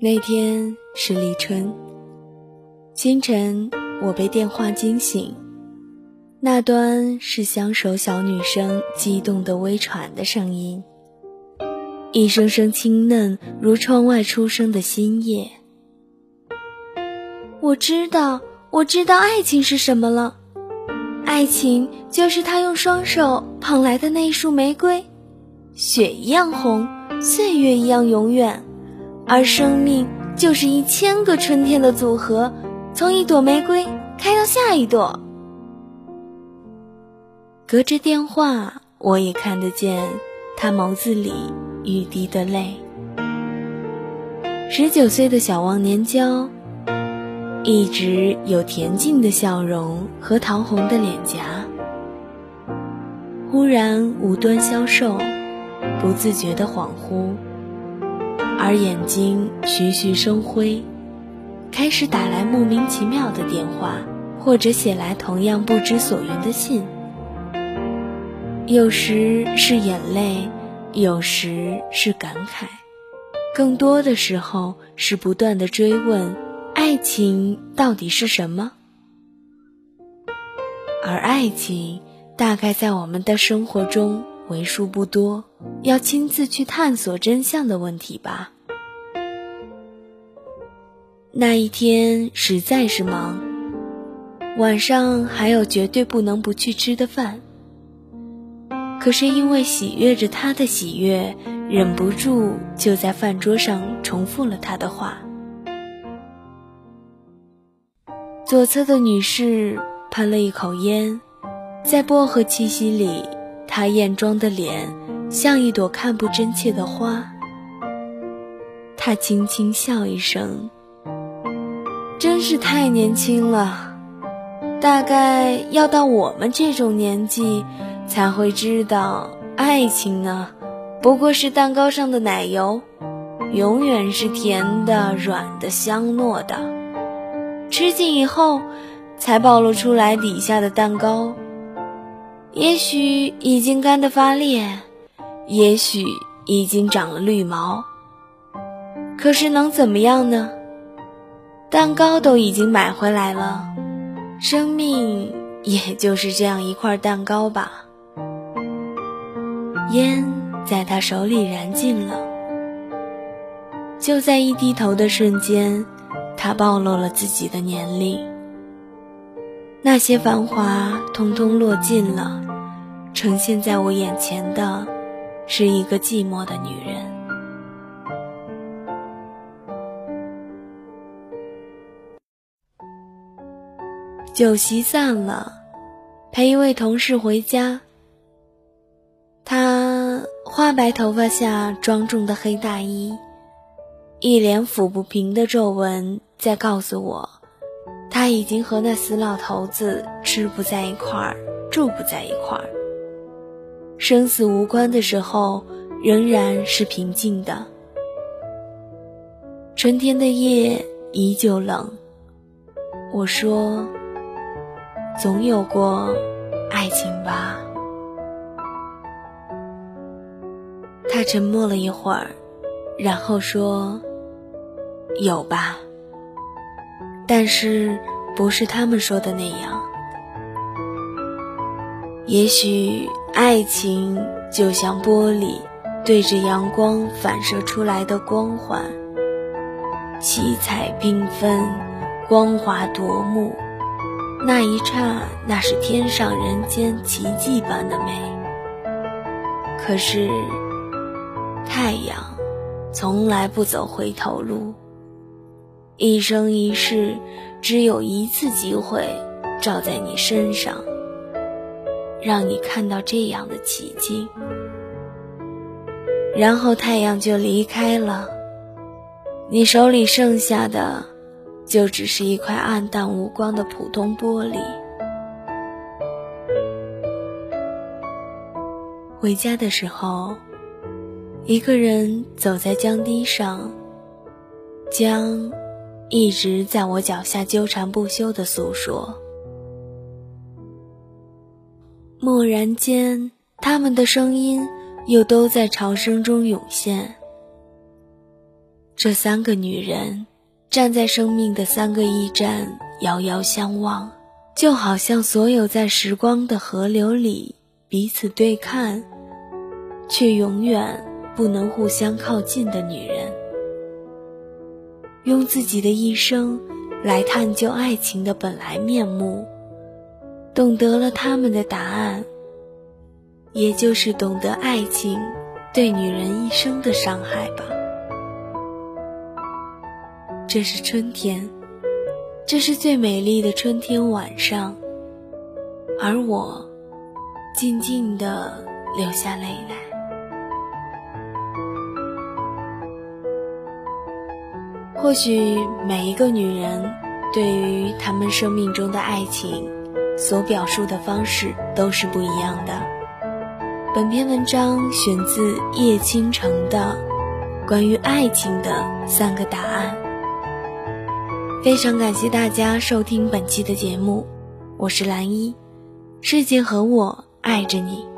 那天是立春，清晨我被电话惊醒，那端是相守小女生激动的微喘的声音，一声声清嫩如窗外初生的新叶。我知道，我知道爱情是什么了，爱情就是他用双手捧来的那一束玫瑰，雪一样红，岁月一样永远。而生命就是一千个春天的组合，从一朵玫瑰开到下一朵。隔着电话，我也看得见他眸子里欲滴的泪。十九岁的小忘年交，一直有恬静的笑容和桃红的脸颊，忽然无端消瘦，不自觉的恍惚。而眼睛徐徐生辉，开始打来莫名其妙的电话，或者写来同样不知所云的信。有时是眼泪，有时是感慨，更多的时候是不断的追问：爱情到底是什么？而爱情，大概在我们的生活中。为数不多要亲自去探索真相的问题吧。那一天实在是忙，晚上还有绝对不能不去吃的饭。可是因为喜悦着他的喜悦，忍不住就在饭桌上重复了他的话。左侧的女士喷了一口烟，在薄荷气息里。她艳妆的脸像一朵看不真切的花。她轻轻笑一声，真是太年轻了，大概要到我们这种年纪才会知道，爱情呢，不过是蛋糕上的奶油，永远是甜的、软的、香糯的，吃进以后才暴露出来底下的蛋糕。也许已经干得发裂，也许已经长了绿毛。可是能怎么样呢？蛋糕都已经买回来了，生命也就是这样一块蛋糕吧。烟在他手里燃尽了，就在一低头的瞬间，他暴露了自己的年龄。那些繁华通通落尽了，呈现在我眼前的，是一个寂寞的女人。酒席散了，陪一位同事回家。他花白头发下庄重的黑大衣，一脸抚不平的皱纹，在告诉我。他已经和那死老头子吃不在一块儿，住不在一块儿。生死无关的时候，仍然是平静的。春天的夜依旧冷。我说：“总有过爱情吧。”他沉默了一会儿，然后说：“有吧。”但是，不是他们说的那样。也许，爱情就像玻璃，对着阳光反射出来的光环，七彩缤纷，光华夺目。那一刹，那是天上人间奇迹般的美。可是，太阳从来不走回头路。一生一世，只有一次机会照在你身上，让你看到这样的奇迹，然后太阳就离开了，你手里剩下的就只是一块暗淡无光的普通玻璃。回家的时候，一个人走在江堤上，江。一直在我脚下纠缠不休的诉说。蓦然间，他们的声音又都在潮声中涌现。这三个女人站在生命的三个驿站，遥遥相望，就好像所有在时光的河流里彼此对看，却永远不能互相靠近的女人。用自己的一生来探究爱情的本来面目，懂得了他们的答案，也就是懂得爱情对女人一生的伤害吧。这是春天，这是最美丽的春天晚上，而我静静地流下泪来。或许每一个女人对于她们生命中的爱情所表述的方式都是不一样的。本篇文章选自叶倾城的《关于爱情的三个答案》。非常感谢大家收听本期的节目，我是蓝一，世界和我爱着你。